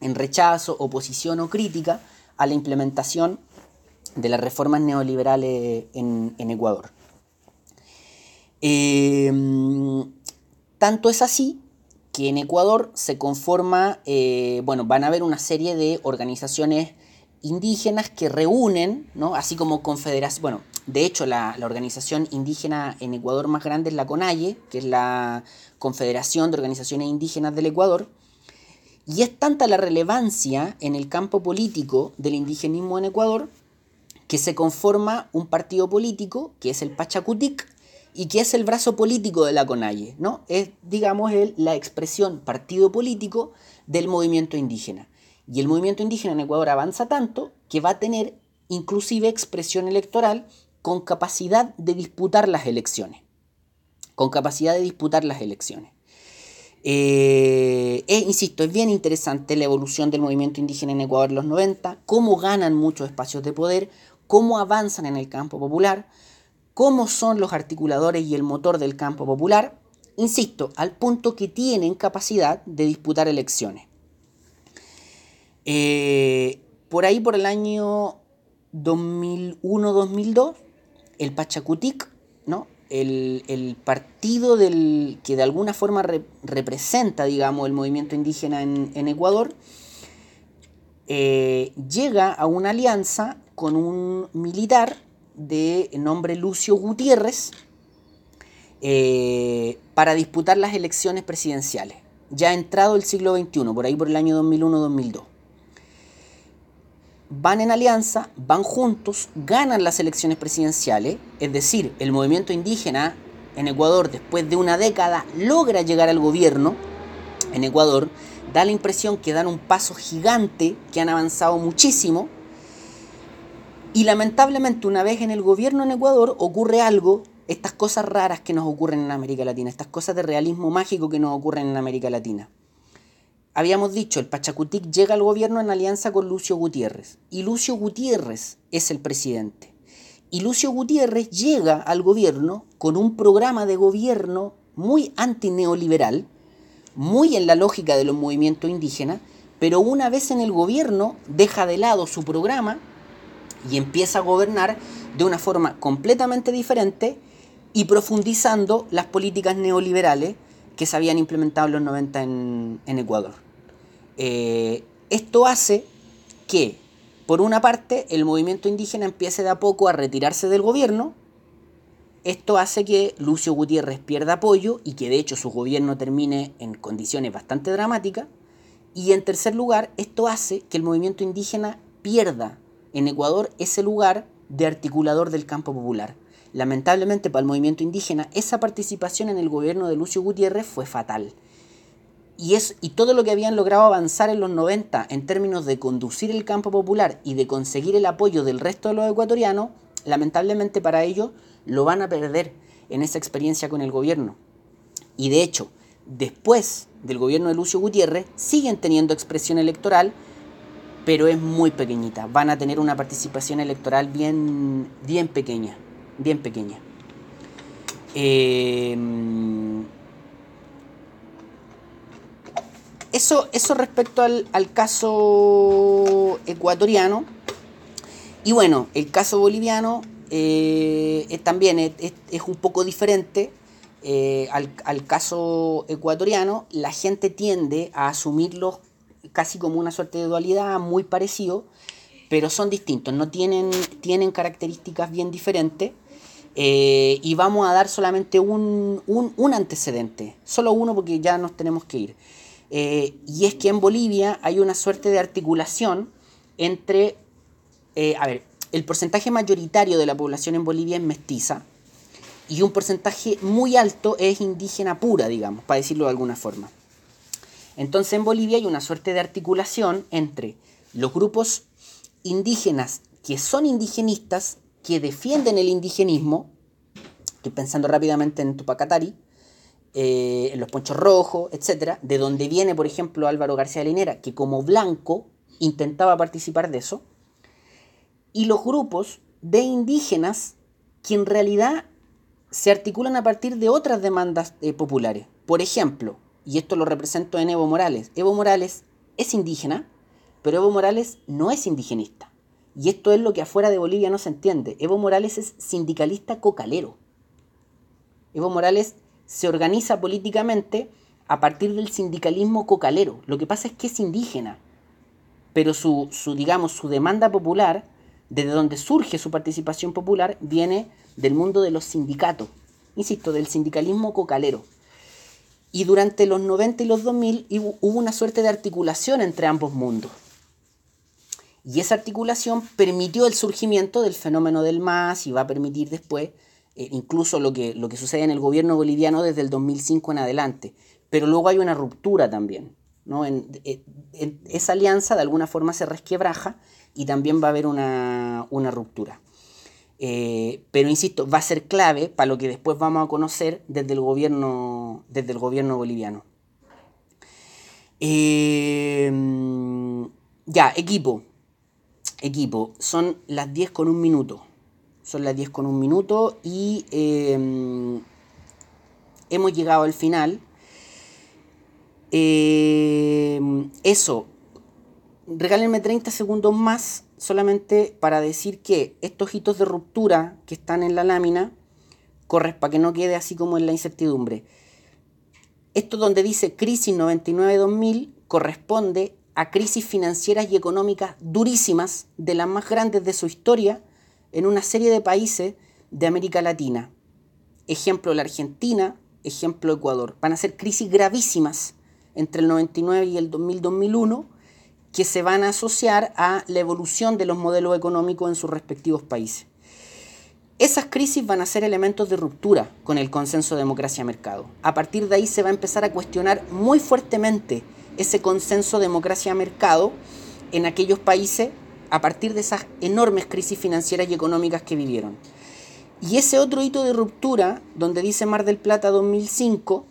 en rechazo, oposición o crítica a la implementación de las reformas neoliberales en, Ecuador. Em, tanto es así que en Ecuador se conforma, eh, bueno, van a haber una serie de organizaciones indígenas que reúnen, ¿no? así como confederación, bueno, de hecho la, la, organización indígena en Ecuador más grande es la CONAIE, que es la Confederación de Organizaciones Indígenas del Ecuador, y es tanta la relevancia en el campo político del indigenismo en Ecuador que se conforma un partido político que es el Pachacutic y que es el brazo político de la CONAIE, ¿no? Es, digamos, la expresión partido político del movimiento indígena. Y el movimiento indígena en Ecuador avanza tanto que va a tener inclusive expresión electoral con capacidad de disputar las elecciones. Con capacidad de disputar las elecciones. Eh, insisto, es bien interesante la evolución del movimiento indígena en Ecuador en los 90, cómo ganan muchos espacios de poder, cómo avanzan en el campo popular, cómo son los articuladores y el motor del campo popular, insisto, al punto que tienen capacidad de disputar elecciones. Eh, por ahí, por el año 2001-2002, el Pachacutic, ¿no? el, partido del, que de alguna forma representa, digamos, el movimiento indígena en, Ecuador, eh, llega a una alianza con un militar de nombre Lucio Gutiérrez eh, para disputar las elecciones presidenciales, ya entrado el siglo XXI, por ahí por el año 2001-2002 van en alianza, van juntos, ganan las elecciones presidenciales, es decir, el movimiento indígena en Ecuador después de una década logra llegar al gobierno en Ecuador, da la impresión que dan un paso gigante, que han avanzado muchísimo, y lamentablemente una vez en el gobierno en Ecuador ocurre algo, estas cosas raras que nos ocurren en América Latina, estas cosas de realismo mágico que nos ocurren en América Latina habíamos dicho, el Pachacutic llega al gobierno en alianza con Lucio Gutiérrez. Y Lucio Gutiérrez es el presidente. Y Lucio Gutiérrez llega al gobierno con un programa de gobierno muy antineoliberal, muy en la lógica de los movimientos indígenas, pero una vez en el gobierno deja de lado su programa y empieza a gobernar de una forma completamente diferente y profundizando las políticas neoliberales que se habían implementado en los 90 en, Ecuador. Eh, esto hace que, por una parte, el movimiento indígena empiece de a poco a retirarse del gobierno. Esto hace que Lucio Gutiérrez pierda apoyo y que de hecho su gobierno termine en condiciones bastante dramáticas. Y en tercer lugar, esto hace que el movimiento indígena pierda en Ecuador ese lugar de articulador del campo popular. Lamentablemente para el movimiento indígena, esa participación en el gobierno de Lucio Gutiérrez fue fatal. Y, es, y todo lo que habían logrado avanzar en los 90 en términos de conducir el campo popular y de conseguir el apoyo del resto de los ecuatorianos, lamentablemente para ellos lo van a perder en esa experiencia con el gobierno. Y de hecho, después del gobierno de Lucio Gutiérrez, siguen teniendo expresión electoral, pero es muy pequeñita. Van a tener una participación electoral bien, bien pequeña, bien pequeña. Eh, Eso, eso respecto al, caso ecuatoriano. Y bueno, el caso boliviano eh, también es, un poco diferente. eh, al, caso ecuatoriano, la gente tiende a asumirlos casi como una suerte de dualidad, muy parecido, pero son distintos, no tienen, tienen características bien diferentes. Eh, y vamos a dar solamente un, antecedente, solo uno porque ya nos tenemos que ir. Eh, y es que en Bolivia hay una suerte de articulación entre, a ver, el porcentaje mayoritario de la población en Bolivia es mestiza, y un porcentaje muy alto es indígena pura, digamos, para decirlo de alguna forma. Entonces en Bolivia hay una suerte de articulación entre los grupos indígenas que son indigenistas, que defienden el indigenismo, estoy pensando rápidamente en Tupacatari, eh, en los Ponchos Rojos, etc., de donde viene, por ejemplo, Álvaro García Linera, que como blanco intentaba participar de eso, y los grupos de indígenas que en realidad se articulan a partir de otras demandas eh, populares. Por ejemplo, y esto lo represento en Evo Morales, Evo Morales es indígena, pero Evo Morales no es indigenista. Y esto es lo que afuera de Bolivia no se entiende. Evo Morales es sindicalista cocalero. Evo Morales se organiza políticamente a partir del sindicalismo cocalero. Lo que pasa es que es indígena, pero su, su digamos, su demanda popular desde donde surge su participación popular, viene del mundo de los sindicatos, insisto, del sindicalismo cocalero. Y durante los 90 y los 2000 hubo una suerte de articulación entre ambos mundos. Y esa articulación permitió el surgimiento del fenómeno del MAS y va a permitir después eh, incluso lo que, lo que sucede en el gobierno boliviano desde el 2005 en adelante. Pero luego hay una ruptura también. ¿no? en, esa alianza de alguna forma se resquebraja y también va a haber una, ruptura. Eh, pero insisto, va a ser clave para lo que después vamos a conocer desde el gobierno, desde el gobierno boliviano. Eh, ya, equipo. Equipo, son las 10 con un minuto. Son las 10 con un minuto y eh, hemos llegado al final. eso, regálenme 30 segundos más solamente para decir que estos hitos de ruptura que están en la lámina, corres para que no quede así como en la incertidumbre. Esto donde dice crisis 99-2000 corresponde a crisis financieras y económicas durísimas, de las más grandes de su historia, en una serie de países de América Latina. Ejemplo la Argentina, ejemplo Ecuador. Van a ser crisis gravísimas entre el 99 y el 2000-2001 que se van a asociar a la evolución de los modelos económicos en sus respectivos países. Esas crisis van a ser elementos de ruptura con el consenso democracia-mercado. A partir de ahí se va a empezar a cuestionar muy fuertemente ese consenso democracia-mercado en aquellos países a partir de esas enormes crisis financieras y económicas que vivieron. Y ese otro hito de ruptura, donde dice Mar del Plata 2005,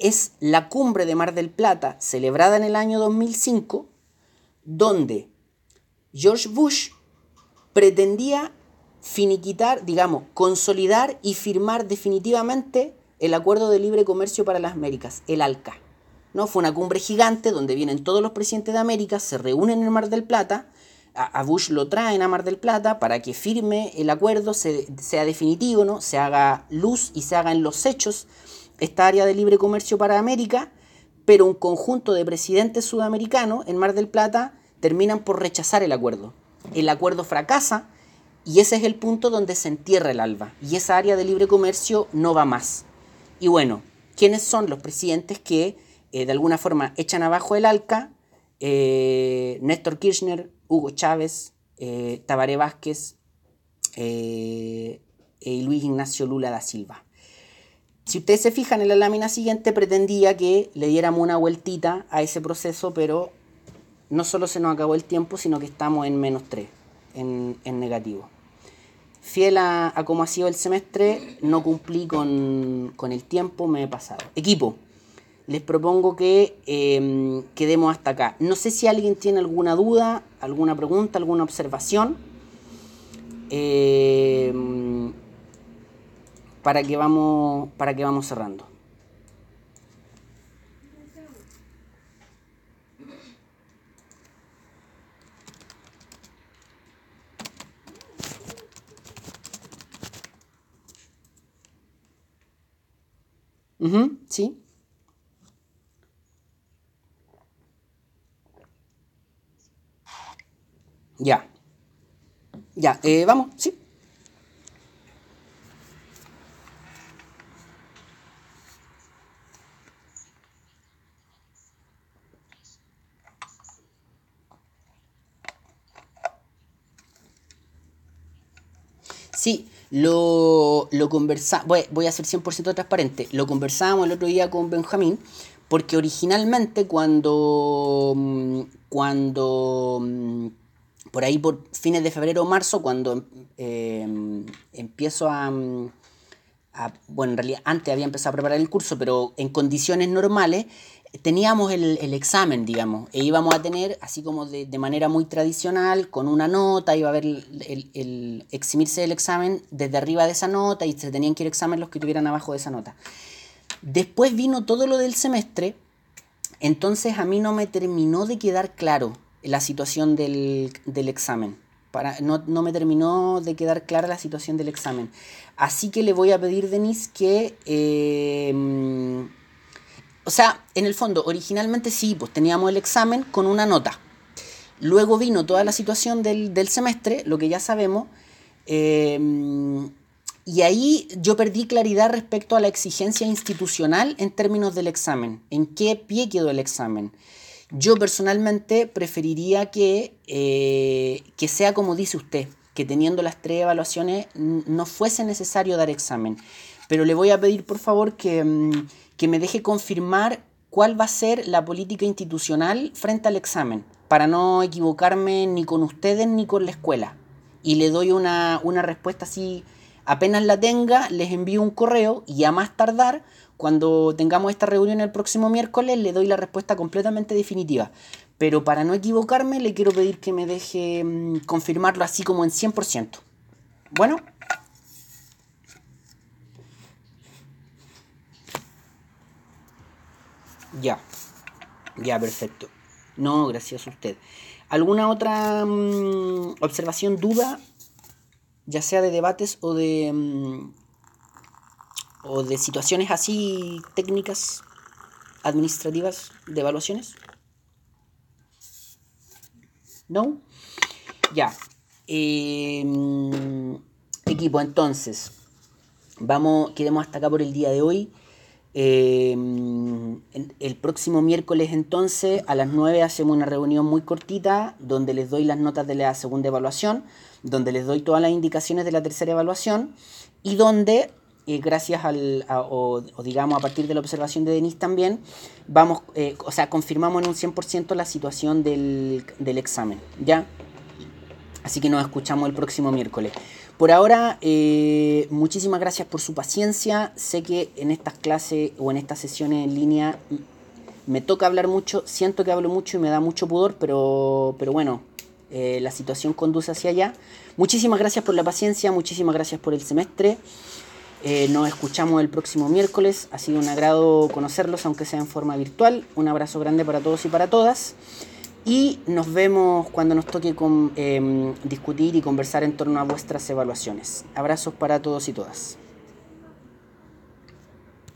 es la cumbre de Mar del Plata, celebrada en el año 2005, donde George Bush pretendía finiquitar, digamos, consolidar y firmar definitivamente el Acuerdo de Libre Comercio para las Américas, el ALCA. ¿no? Fue una cumbre gigante donde vienen todos los presidentes de América, se reúnen en Mar del Plata, a, Bush lo traen a Mar del Plata para que firme el acuerdo, sea definitivo, ¿no? se haga luz y se haga en los hechos esta área de libre comercio para América, pero un conjunto de presidentes sudamericanos en Mar del Plata terminan por rechazar el acuerdo. El acuerdo fracasa y ese es el punto donde se entierra el ALBA y esa área de libre comercio no va más. Y bueno, ¿quiénes son los presidentes que eh, de alguna forma echan abajo el ALCA? Eh, Néstor Kirchner, Hugo Chávez, eh, Tabaré Vázquez y Luis Ignacio Lula da Silva. Si ustedes se fijan en la lámina siguiente, pretendía que le diéramos una vueltita a ese proceso, pero no solo se nos acabó el tiempo, sino que estamos en menos 3, en, negativo. Fiel a, cómo ha sido el semestre, no cumplí con, el tiempo, me he pasado. Equipo, les propongo que em, quedemos hasta acá. No sé si alguien tiene alguna duda, alguna pregunta, alguna observación. Eh, para que vamos, para que vamos cerrando. Ujú, sí. Ya. Ya, eh, vamos, sí. Sí, lo, lo conversamos, voy, voy a ser 100% transparente, lo conversábamos el otro día con Benjamín, porque originalmente cuando, mm, cuando mm, por ahí por fines de febrero o marzo, cuando eh, empiezo mm, a- bueno, en realidad antes había empezado a preparar el curso, pero en condiciones normales teníamos el, el examen, digamos, e íbamos a tener, así como de, de manera muy tradicional, con una nota, iba a haber el, el- eximirse del examen desde arriba de esa nota y se tenían que ir examen los que tuvieran abajo de esa nota. Después vino todo lo del semestre, entonces a mí no me terminó de quedar claro la situación del, del examen. Para, no, no me terminó de quedar clara la situación del examen. Así que le voy a pedir, Denise, que... eh, o sea, en el fondo, originalmente sí, pues teníamos el examen con una nota. Luego vino toda la situación del, semestre, lo que ya sabemos, eh, y ahí yo perdí claridad respecto a la exigencia institucional en términos del examen. ¿En qué pie quedó el examen? Yo personalmente preferiría que, eh, que sea como dice usted, que teniendo las tres evaluaciones no fuese necesario dar examen. Pero le voy a pedir por favor que, mm, que me deje confirmar cuál va a ser la política institucional frente al examen, para no equivocarme ni con ustedes ni con la escuela. Y le doy una, una respuesta así, apenas la tenga, les envío un correo y a más tardar, cuando tengamos esta reunión el próximo miércoles, le doy la respuesta completamente definitiva. Pero para no equivocarme, le quiero pedir que me deje mm, confirmarlo así como en 100%. Bueno, ya, ya, perfecto. No, gracias a usted. ¿Alguna otra mm, observación, duda, ya sea de debates o de, mm, o de situaciones así técnicas, administrativas, de evaluaciones? ¿No? Ya. Mm, equipo, entonces, vamos, quedemos hasta acá por el día de hoy. En- el próximo miércoles entonces a las 9 hacemos una reunión muy cortita donde les doy las notas de la segunda evaluación, donde les doy todas las indicaciones de la tercera evaluación y donde, eh, gracias al, a- o, o digamos a partir de la observación de Denis también, vamos, eh, o sea, confirmamos en un 100% la situación del, del examen, ¿ya? Así que nos escuchamos el próximo miércoles. Por ahora, eh, muchísimas gracias por su paciencia. Sé que en estas clases o en estas sesiones en línea me toca hablar mucho, siento que hablo mucho y me da mucho pudor, pero, pero bueno, eh, la situación conduce hacia allá. Muchísimas gracias por la paciencia, muchísimas gracias por el semestre. Eh, nos escuchamos el próximo miércoles. Ha sido un agrado conocerlos, aunque sea en forma virtual. Un abrazo grande para todos y para todas. Y nos vemos cuando nos toque con, em, discutir y conversar en torno a vuestras evaluaciones. Abrazos para todos y todas.